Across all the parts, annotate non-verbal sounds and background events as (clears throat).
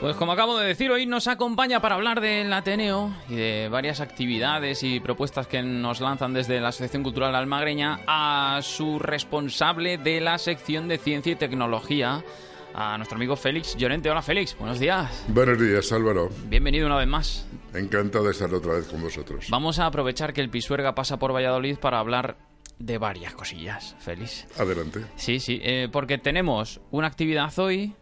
Pues como acabo de decir, hoy nos acompaña para hablar del Ateneo y de varias actividades y propuestas que nos lanzan desde la Asociación Cultural Almagreña a su responsable de la sección de Ciencia y Tecnología, a nuestro amigo Félix Llorente. Hola Félix, buenos días. Buenos días, Álvaro. Bienvenido una vez más. Encantado de estar otra vez con vosotros. Vamos a aprovechar que el Pisuerga pasa por Valladolid para hablar de varias cosillas, Félix. Adelante. Sí, sí, eh, porque tenemos una actividad hoy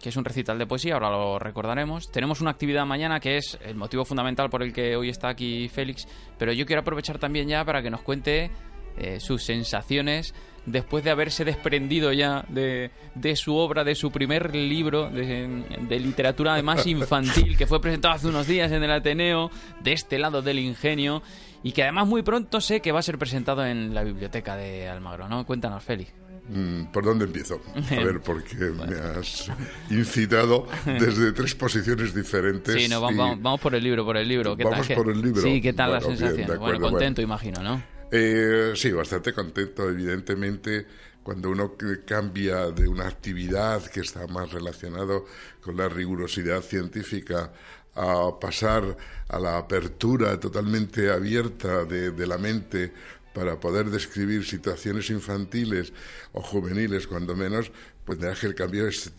que es un recital de poesía, ahora lo recordaremos. Tenemos una actividad mañana que es el motivo fundamental por el que hoy está aquí Félix, pero yo quiero aprovechar también ya para que nos cuente eh, sus sensaciones después de haberse desprendido ya de, su obra, de su primer libro de, de literatura además infantil, que fue presentado hace unos días en el Ateneo, de este lado del ingenio, y que además muy pronto sé que va a ser presentado en la biblioteca de Almagro, ¿no? Cuéntanos, Félix. Mm, ¿Por dónde empiezo? A (laughs) ver, porque me has incitado desde tres posiciones diferentes. Sí, no, vamos, vamos por el libro, por el libro. ¿Qué Vamos tal? por el libro. Sí, ¿qué tal la bien, sensación? de bueno, contento, imagino, ¿no? Eh, sí, bastante contento, evidentemente, cuando uno cambia de una actividad que está más relacionado con la rigurosidad científica a pasar a la apertura totalmente abierta de, de la mente para poder describir situaciones infantiles o juveniles, cuando menos, pues verdad que el cambio es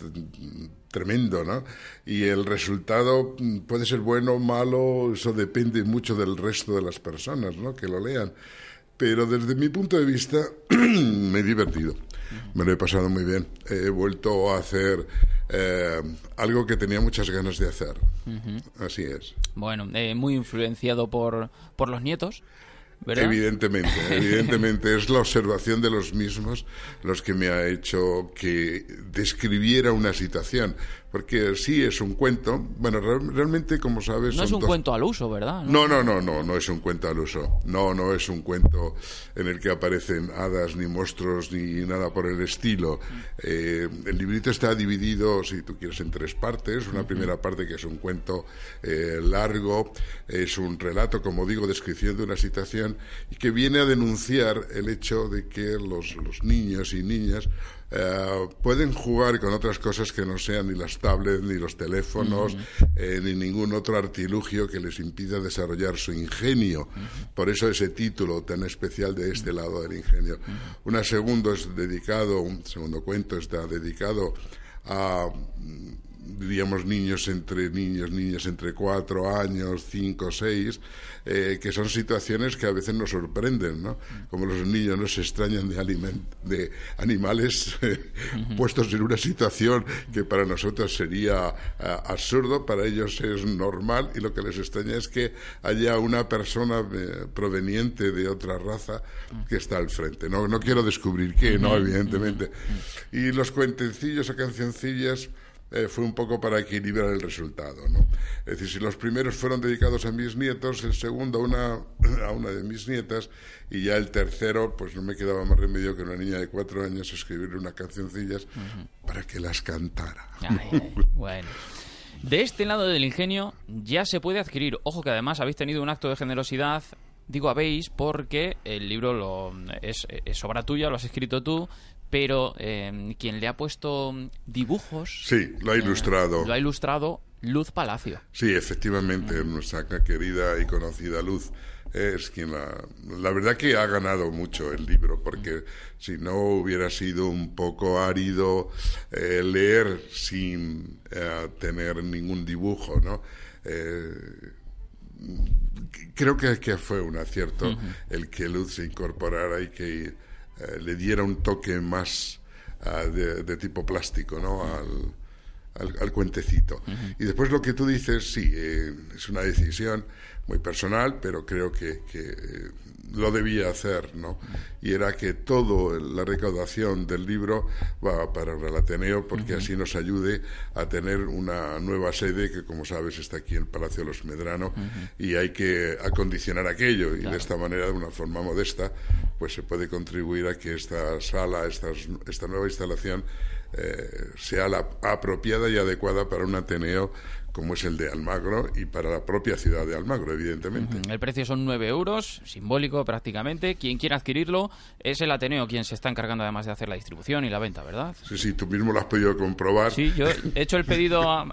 tremendo, ¿no? Y el resultado mm, puede ser bueno o malo, eso depende mucho del resto de las personas, ¿no? Que lo lean pero desde mi punto de vista (clears throat) me he divertido, me lo he pasado muy bien. He vuelto a hacer eh, algo que tenía muchas ganas de hacer. Así es. Bueno, eh, muy influenciado por, por los nietos, ¿verdad? Evidentemente, (laughs) evidentemente es la observación de los mismos los que me ha hecho que describiera una situación, porque sí es un cuento, bueno, real- realmente como sabes No es un cuento al uso, ¿verdad? No, no, no, no, no es un cuento al uso. No, no es un cuento en el que aparecen hadas, ni monstruos, ni nada por el estilo. Eh, el librito está dividido, si tú quieres, en tres partes. Una primera parte que es un cuento eh, largo, es un relato, como digo, descripción de una situación y que viene a denunciar el hecho de que los, los niños y niñas eh, pueden jugar con otras cosas que no sean ni las tablets, ni los teléfonos, eh, ni ningún otro artilugio que les impida desarrollar su ingenio. Por eso ese título tan especial de este lado del ingenio. Una segundo es dedicado, un segundo cuento está dedicado a mm, diríamos niños entre niños, niñas entre cuatro años, cinco, seis, eh, que son situaciones que a veces nos sorprenden, ¿no? Como los niños no se extrañan de, aliment- de animales (laughs) eh, puestos en una situación que para nosotros sería eh, absurdo, para ellos es normal y lo que les extraña es que haya una persona eh, proveniente de otra raza que está al frente. No, no quiero descubrir qué, no, evidentemente. Y los cuentecillos o cancioncillas eh, fue un poco para equilibrar el resultado. ¿no? Es decir, si los primeros fueron dedicados a mis nietos, el segundo a una, (clears throat) a una de mis nietas, y ya el tercero, pues no me quedaba más remedio que una niña de cuatro años escribirle unas cancioncillas para que las cantara. Ay, ay, bueno. De este lado del ingenio ya se puede adquirir. Ojo que además habéis tenido un acto de generosidad. Digo habéis porque el libro lo, es, es obra tuya, lo has escrito tú, pero eh, quien le ha puesto dibujos... Sí, lo ha ilustrado. Lo ha ilustrado Luz Palacio. Sí, efectivamente, nuestra querida y conocida Luz es quien la... La verdad que ha ganado mucho el libro, porque si no hubiera sido un poco árido eh, leer sin eh, tener ningún dibujo, ¿no? Creo que, que fue un acierto el que Luz se incorporara y que eh, le diera un toque más ah, de, de tipo plástico, ¿no? Al, al, cuentecito. Y después lo que tú dices, sí, eh, es una decisión muy personal, pero creo que, eh, lo debía hacer, ¿no? Y era que toda la recaudación del libro va para el Ateneo porque así nos ayude a tener una nueva sede que, como sabes, está aquí en el Palacio de los Medrano y hay que acondicionar aquello y de esta manera, de una forma modesta, pues se puede contribuir a que esta sala, esta, esta nueva instalación eh, sea la apropiada y adecuada para un Ateneo como es el de Almagro y para la propia ciudad de Almagro, evidentemente. El precio son 9 euros, simbólico prácticamente. Quien quiera adquirirlo es el Ateneo quien se está encargando además de hacer la distribución y la venta, ¿verdad? Sí, sí, tú mismo lo has podido comprobar. Sí, yo (laughs) he hecho el pedido a,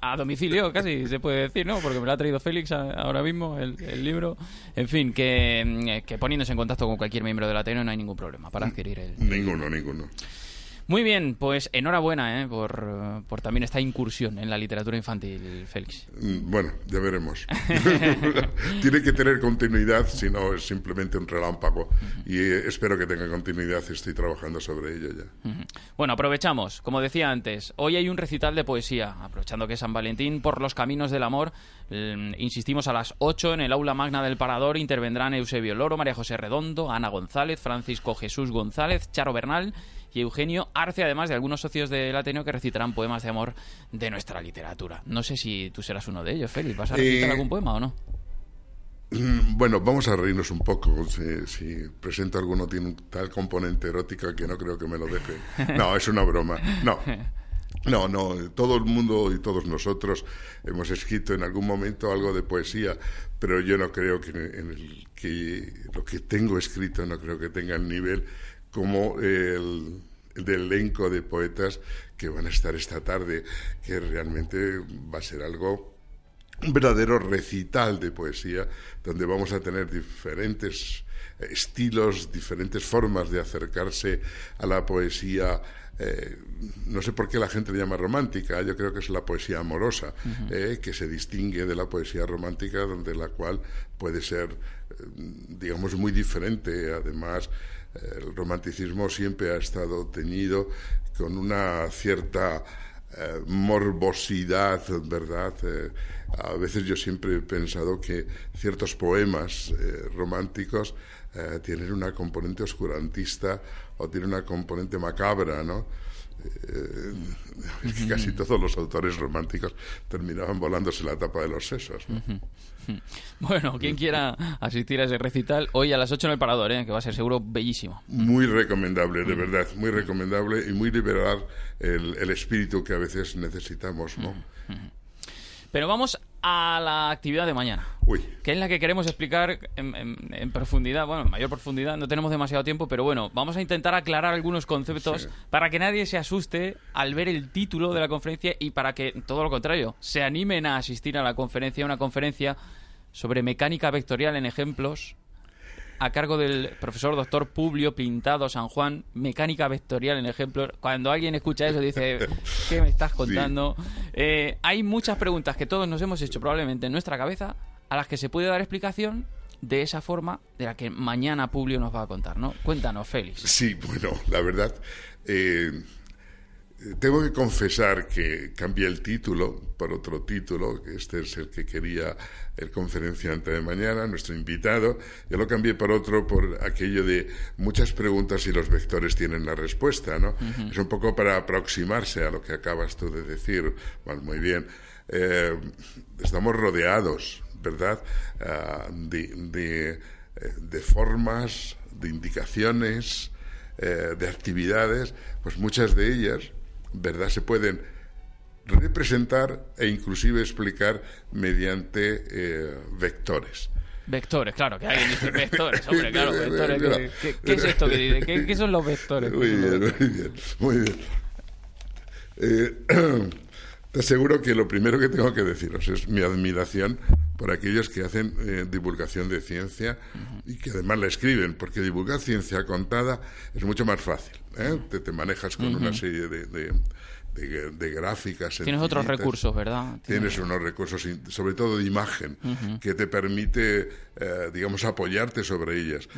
a, domicilio, casi se puede decir, ¿no? Porque me lo ha traído Félix ahora mismo, el, libro. En fin, que, que, poniéndose en contacto con cualquier miembro del Ateneo no hay ningún problema para adquirir el... Ninguno, ninguno. Muy bien, pues enhorabuena ¿eh? por, por, también esta incursión en la literatura infantil, Félix. Mm, bueno, ya veremos. (laughs) (laughs) Tiene que tener continuidad, si no es simplemente un relámpago. Y eh, espero que tenga continuidad, estoy trabajando sobre ello ya. Bueno, aprovechamos, como decía antes, hoy hay un recital de poesía, aprovechando que es San Valentín, por los caminos del amor. Mm, insistimos a las 8 en el aula magna del Parador, intervendrán Eusebio Loro, María José Redondo, Ana González, Francisco Jesús González, Charo Bernal y Eugenio Arce, además de algunos socios del Ateneo que recitarán poemas de amor de nuestra literatura. No sé si tú serás uno de ellos, Félix. ¿Vas a recitar eh, algún poema o no? Mm, bueno, vamos a reírnos un poco. Si, presento alguno tiene un tal componente erótica que no creo que me lo deje. No, es una broma. No. No, no, todo el mundo y todos nosotros hemos escrito en algún momento algo de poesía, pero yo no creo que, en el, que lo que tengo escrito no creo que tenga el nivel como el, elenco de poetas que van a estar esta tarde, que realmente va a ser algo un verdadero recital de poesía, donde vamos a tener diferentes estilos, diferentes formas de acercarse a la poesía. Eh, no sé por qué la gente le llama romántica, yo creo que es la poesía amorosa, eh, que se distingue de la poesía romántica, donde la cual puede ser, eh, digamos, muy diferente. Además, el romanticismo siempre ha estado teñido con una cierta eh, morbosidad, ¿verdad? Eh, a veces yo siempre he pensado que ciertos poemas eh, románticos tienen una componente oscurantista o tienen una componente macabra, ¿no? Casi todos los autores románticos terminaban volándose la tapa de los sesos. ¿no? (laughs) Bueno, quien quiera asistir a ese recital, hoy a las 8 en el Parador, ¿eh? que va a ser seguro bellísimo. Muy recomendable, de verdad, muy recomendable y muy liberar el, el espíritu que a veces necesitamos, ¿no? Pero vamos a la actividad de mañana. Uy. Que es la que queremos explicar en, profundidad, bueno, en mayor profundidad, no tenemos demasiado tiempo, pero bueno, vamos a intentar aclarar algunos conceptos para que nadie se asuste al ver el título de la conferencia y para que, todo lo contrario, se animen a asistir a la conferencia, una conferencia sobre mecánica vectorial en ejemplos a cargo del profesor doctor Publio Pintado San Juan, mecánica vectorial en ejemplo. Cuando alguien escucha eso dice, (laughs) ¿qué me estás contando? Eh, hay muchas preguntas que todos nos hemos hecho probablemente en nuestra cabeza a las que se puede dar explicación de esa forma de la que mañana Publio nos va a contar, ¿no? Cuéntanos, Félix. Sí, bueno, la verdad... Eh, tengo que confesar que cambié el título por otro título, que este es el que quería el conferenciante de mañana, nuestro invitado. Yo lo cambié por otro, por aquello de muchas preguntas y los vectores tienen la respuesta, ¿no? Es un poco para aproximarse a lo que acabas tú de decir. Bueno, muy bien. Eh, estamos rodeados, ¿verdad?, ah, de, eh, de, formas, de indicaciones, eh, de actividades, pues muchas de ellas ¿verdad? Se pueden representar e inclusive explicar mediante eh, vectores. Vectores, claro, que alguien dice vectores, (laughs) hombre, claro, vectores. ¿qué, es esto que dice? ¿Qué, son los vectores? Muy bien, muy bien, muy bien. Eh, (clears throat) te aseguro que lo primero que tengo que deciros es mi admiración por aquellos que hacen eh, divulgación de ciencia y que además la escriben, porque divulgar ciencia contada es mucho más fácil. ¿eh? te, manejas con una serie de, de, gráficas. Tienes otros recursos, ¿verdad? Tienes, unos recursos, sobre todo de imagen, que te permite, eh, digamos, apoyarte sobre ellas.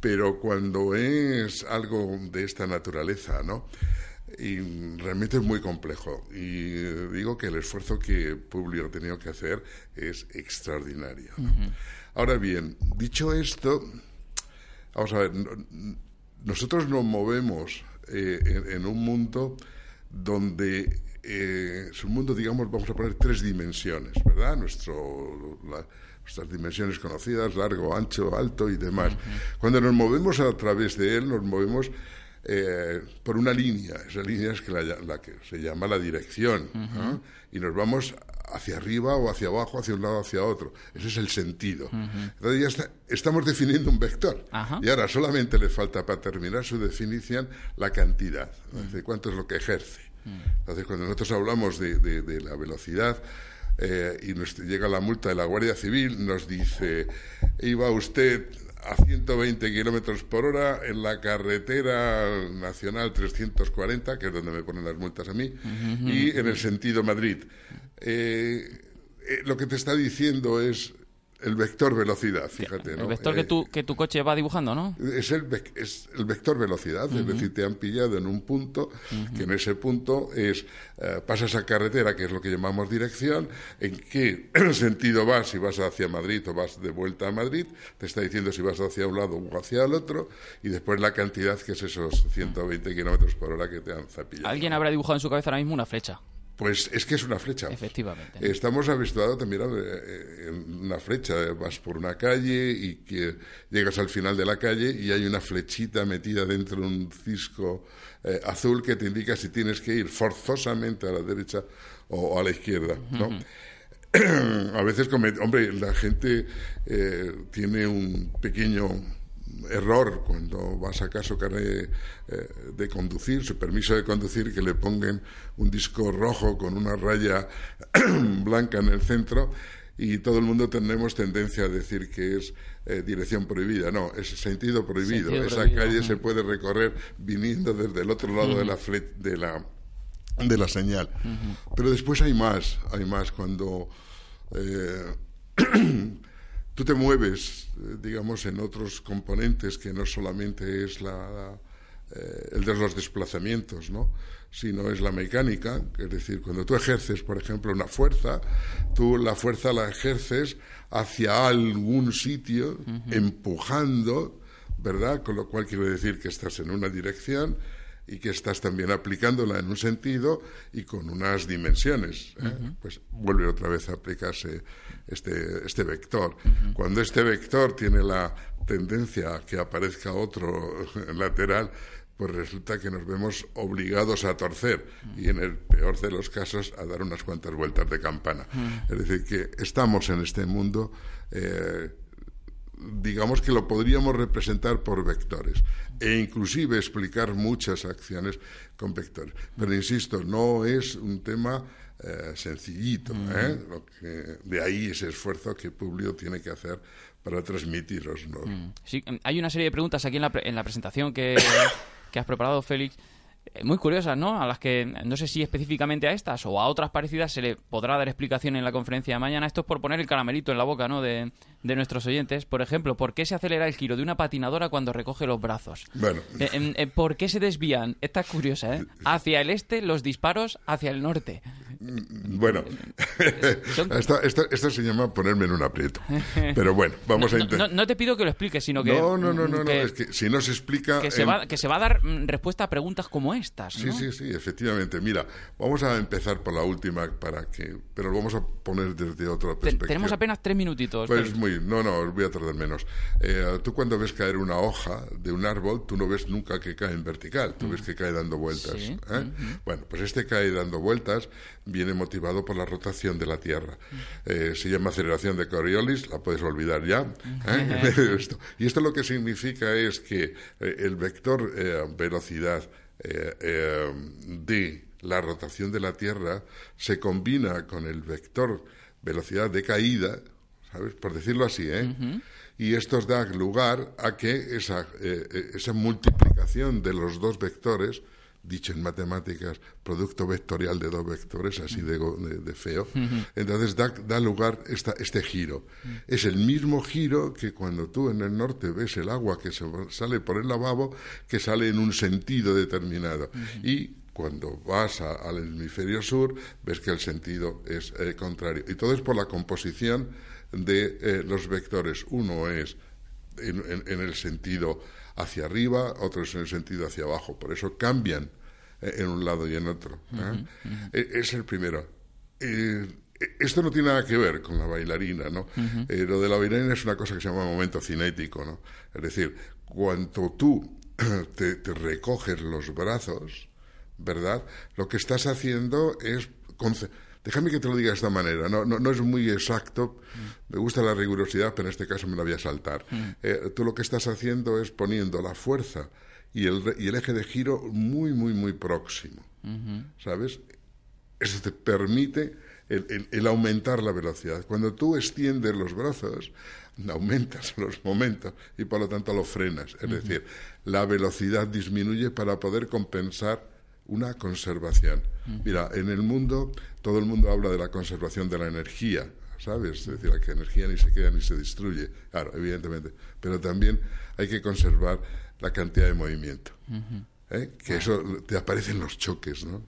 Pero cuando es algo de esta naturaleza, ¿no? Y realmente es muy complejo. Y digo que el esfuerzo que Publio ha tenido que hacer es extraordinario. Ahora bien, dicho esto, vamos a ver, nosotros nos movemos eh, en, un mundo donde eh, es un mundo, digamos, vamos a poner tres dimensiones, ¿verdad? Nuestro, nuestras dimensiones conocidas, largo, ancho, alto y demás. Cuando nos movemos a través de él, nos movemos eh, por una línea. Esa línea es que la, que se llama la dirección. Y nos vamos hacia arriba o hacia abajo, hacia un lado o hacia otro. Ese es el sentido. Entonces ya estamos definiendo un vector. Y ahora solamente le falta para terminar su definición la cantidad. de ¿Cuánto es lo que ejerce? Entonces cuando nosotros hablamos de, la velocidad, eh, y nos llega la multa de la Guardia Civil, nos dice, iba usted a 120 kilómetros por hora en la carretera nacional 340, que es donde me ponen las multas a mí, y en el sentido Madrid. Eh, eh, lo que te está diciendo es el vector velocidad, fíjate. ¿no? El vector que, eh, tu, que tu coche va dibujando, ¿no? Es el, es el vector velocidad, es decir, te han pillado en un punto, que en ese punto es, eh, pasas a carretera, que es lo que llamamos dirección, en qué (clears throat) sentido vas, si vas hacia Madrid o vas de vuelta a Madrid, te está diciendo si vas hacia un lado o hacia el otro, y después la cantidad que es esos 120 kilómetros por hora que te han zapillado. Alguien habrá dibujado en su cabeza ahora mismo una flecha. Pues es que es una flecha. Efectivamente. Estamos habituados también a una flecha. Vas por una calle y que llegas al final de la calle y hay una flechita metida dentro de un cisco eh, azul que te indica si tienes que ir forzosamente a la derecha o, a la izquierda. ¿no? (clears throat) a veces, hombre, la gente eh, tiene un pequeño error cuando va a sacar su carnet eh, de conducir, su permiso de conducir, que le pongan un disco rojo con una raya (clears throat) blanca en el centro y todo el mundo tenemos tendencia a decir que es eh, dirección prohibida. No, es sentido prohibido. Esa calle se puede recorrer viniendo desde el otro lado de la de la de la señal. Pero después hay más, hay más cuando eh, (clears throat) tú te mueves, eh, digamos, en otros componentes que no solamente es la, eh, el de los desplazamientos, ¿no? sino es la mecánica, es decir, cuando tú ejerces, por ejemplo, una fuerza, tú la fuerza la ejerces hacia algún sitio, empujando, ¿verdad? Con lo cual quiere decir que estás en una dirección y que estás también aplicándola en un sentido y con unas dimensiones. ¿eh? Pues vuelve otra vez a aplicarse este, este vector. Cuando este vector tiene la tendencia a que aparezca otro (laughs) lateral, pues resulta que nos vemos obligados a torcer y en el peor de los casos a dar unas cuantas vueltas de campana. Es decir, que estamos en este mundo eh, digamos que lo podríamos representar por vectores e inclusive explicar muchas acciones con vectores. Pero insisto, no es un tema eh, sencillito. Mm. ¿eh? Lo que, de ahí ese esfuerzo que Publio tiene que hacer para transmitiros. Mm. Sí, hay una serie de preguntas aquí en la, en la presentación que, (coughs) que has preparado, Félix, eh, muy curiosas, ¿no? A las que no sé si específicamente a estas o a otras parecidas se le podrá dar explicación en la conferencia de mañana. Esto es por poner el caramelito en la boca, ¿no? De, de nuestros oyentes. Por ejemplo, ¿por qué se acelera el giro de una patinadora cuando recoge los brazos? Bueno. Eh, eh, ¿Por qué se desvían? Esta es curiosa, ¿eh? Hacia el este, los disparos hacia el norte. Mm, bueno, (laughs) esto, se llama ponerme en un aprieto. Pero bueno, vamos a intentar. No, te pido que lo expliques, sino que. No, no, no, no, es que si no se explica. Que se, va, que se va a dar mm, respuesta a preguntas como estas. Sí, sí, sí, efectivamente. Mira, vamos a empezar por la última, para que pero lo vamos a poner desde otra perspectiva. Tenemos apenas tres minutitos. Pues muy. No, no, voy a tardar menos. Eh, tú cuando ves caer una hoja de un árbol, tú no ves nunca que cae en vertical, tú ves que cae dando vueltas. ¿eh? Bueno, pues este cae dando vueltas viene motivado por la rotación de la Tierra. Eh, se llama aceleración de Coriolis, la puedes olvidar ya. ¿eh? (laughs) (laughs) y esto lo que significa es que el vector velocidad de la rotación de la Tierra se combina con el vector velocidad de caída, ¿sabes? Por decirlo así, ¿eh? Y esto da lugar a que esa, esa multiplicación de los dos vectores dicho en matemáticas, producto vectorial de dos vectores, así de, feo. Entonces da, lugar esta, este giro. Es el mismo giro que cuando tú en el norte ves el agua que se sale por el lavabo, que sale en un sentido determinado. Y Cuando vas al hemisferio sur, ves que el sentido es eh, contrario. Y todo es por la composición de eh, los vectores. Uno es en, el sentido hacia arriba, otro es en el sentido hacia abajo. Por eso cambian en un lado y en otro. E, es el primero. esto no tiene nada que ver con la bailarina, ¿no? lo de la bailarina es una cosa que se llama momento cinético, ¿no? Es decir, cuando tú (clears throat) te, recoges los brazos, ¿verdad? Lo que estás haciendo es... Déjame que te lo diga de esta manera, no, no, es muy exacto, me gusta la rigurosidad, pero en este caso me la voy a saltar. Mm. Eh, tú lo que estás haciendo es poniendo la fuerza y el, y el eje de giro muy, muy, muy próximo, ¿sabes? Eso te permite el, aumentar la velocidad. Cuando tú extiendes los brazos, (laughs) aumentas los momentos y por lo tanto lo frenas. Es decir, la velocidad disminuye para poder compensar una conservación. Mira, en el mundo todo el mundo habla de la conservación de la energía, ¿sabes? Es decir, la que energía ni se queda ni se destruye, claro, evidentemente, pero también hay que conservar la cantidad de movimiento, ¿eh? que eso te aparecen los choques, ¿no?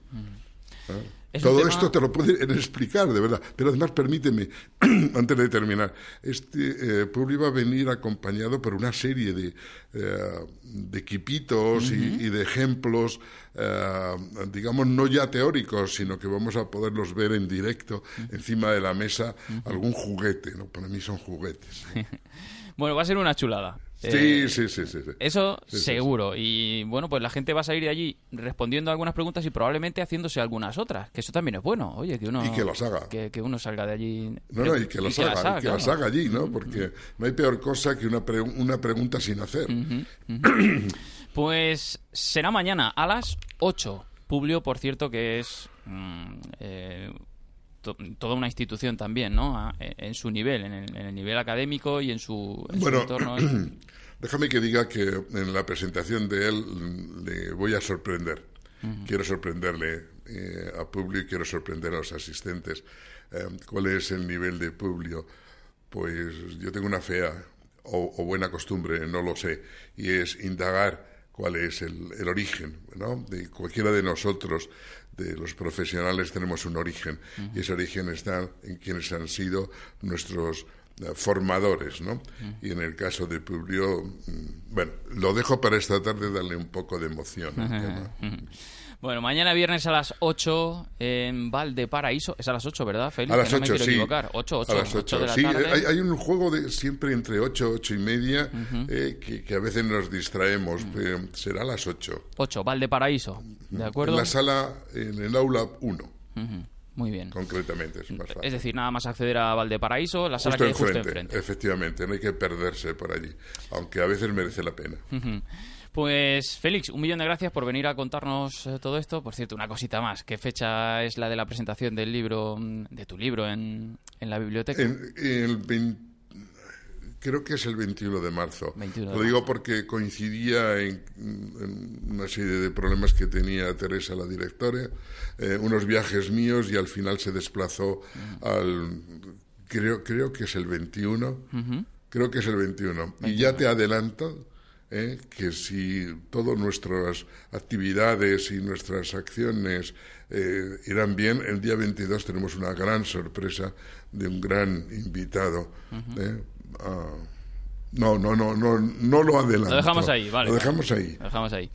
Todo esto te lo pueden (laughs) explicar, de verdad. Pero además, permíteme, (clears throat) antes de terminar, este eh, Publi va a venir acompañado por una serie de, eh, de equipitos y, de ejemplos, eh, digamos, no ya teóricos, sino que vamos a poderlos ver en directo encima de la mesa, algún juguete, ¿no? Para mí son juguetes. (laughs) bueno, va a ser una chulada. Sí, sí, sí, sí, Eso seguro. Y bueno, pues la gente va a salir de allí respondiendo algunas preguntas y probablemente haciéndose algunas otras. Que eso también es bueno. Oye, que uno. Y que las haga. Que, uno salga de allí. No, no, y que las haga. que las haga allí, ¿no? Porque no hay peor cosa que una, una pregunta sin hacer. (clears throat) pues será mañana a las 8. Publio, por cierto, que es. Mm, eh, toda una institución también, ¿no? en su nivel, en el, nivel académico y en su, entorno. (clears throat) Déjame que diga que en la presentación de él le voy a sorprender. Quiero sorprenderle eh, a Publio y quiero sorprender a los asistentes. Eh, ¿Cuál es el nivel de Publio? Pues yo tengo una fea o, buena costumbre, no lo sé, y es indagar cuál es el, el origen ¿no? de cualquiera de nosotros de los profesionales tenemos un origen y ese origen está en quienes han sido nuestros formadores, ¿no? Y en el caso de Publio, mm, bueno, lo dejo para esta tarde darle un poco de emoción Bueno, mañana viernes a las 8 en Valparaíso. Es a las 8, ¿verdad, Félix? A las 8, no sí. Equivocar. 8, 8, a las 8, de la sí. Tarde. Hay, hay, un juego de siempre entre 8 8 y media eh, que, que, a veces nos distraemos. eh, será a las 8. 8, Valparaíso. ¿De acuerdo? En la sala, en el aula 1. Muy bien. Concretamente, es más fácil. Es decir, nada más acceder a Valparaíso, la sala que hay justo enfrente. Efectivamente, no hay que perderse por allí, aunque a veces merece la pena. Pues Félix, un millón de gracias por venir a contarnos eh, todo esto. Por cierto, una cosita más. ¿Qué fecha es la de la presentación del libro, mm, de tu libro en, en la biblioteca? el creo que es el 21 de marzo. Lo digo porque coincidía en, una serie de problemas que tenía Teresa, la directora, eh, unos viajes míos y al final se desplazó al... Creo, creo que es el 21. Creo que es el 21. Y ya te adelanto ¿eh? que si todas nuestras actividades y nuestras acciones eh, irán bien, el día 22 tenemos una gran sorpresa de un gran invitado. No, no, no, no, no lo adelanto. Lo dejamos ahí, vale. Lo dejamos ahí. Lo dejamos ahí.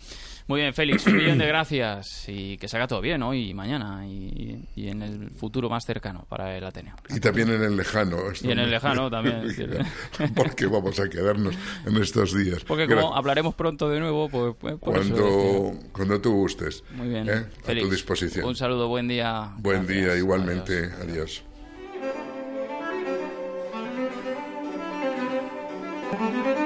Muy bien, Félix, un millón de gracias y que se haga todo bien hoy y mañana y, en el futuro más cercano para el Ateneo. Y también en el lejano. Y en el lejano también. (laughs) Porque vamos a quedarnos en estos días. Porque como hablaremos pronto de nuevo, pues... pues cuando, cuando tú gustes. Muy bien. ¿eh? a tu disposición. Un saludo, buen día. Buen día, igualmente. Adiós. Adiós. Thank you.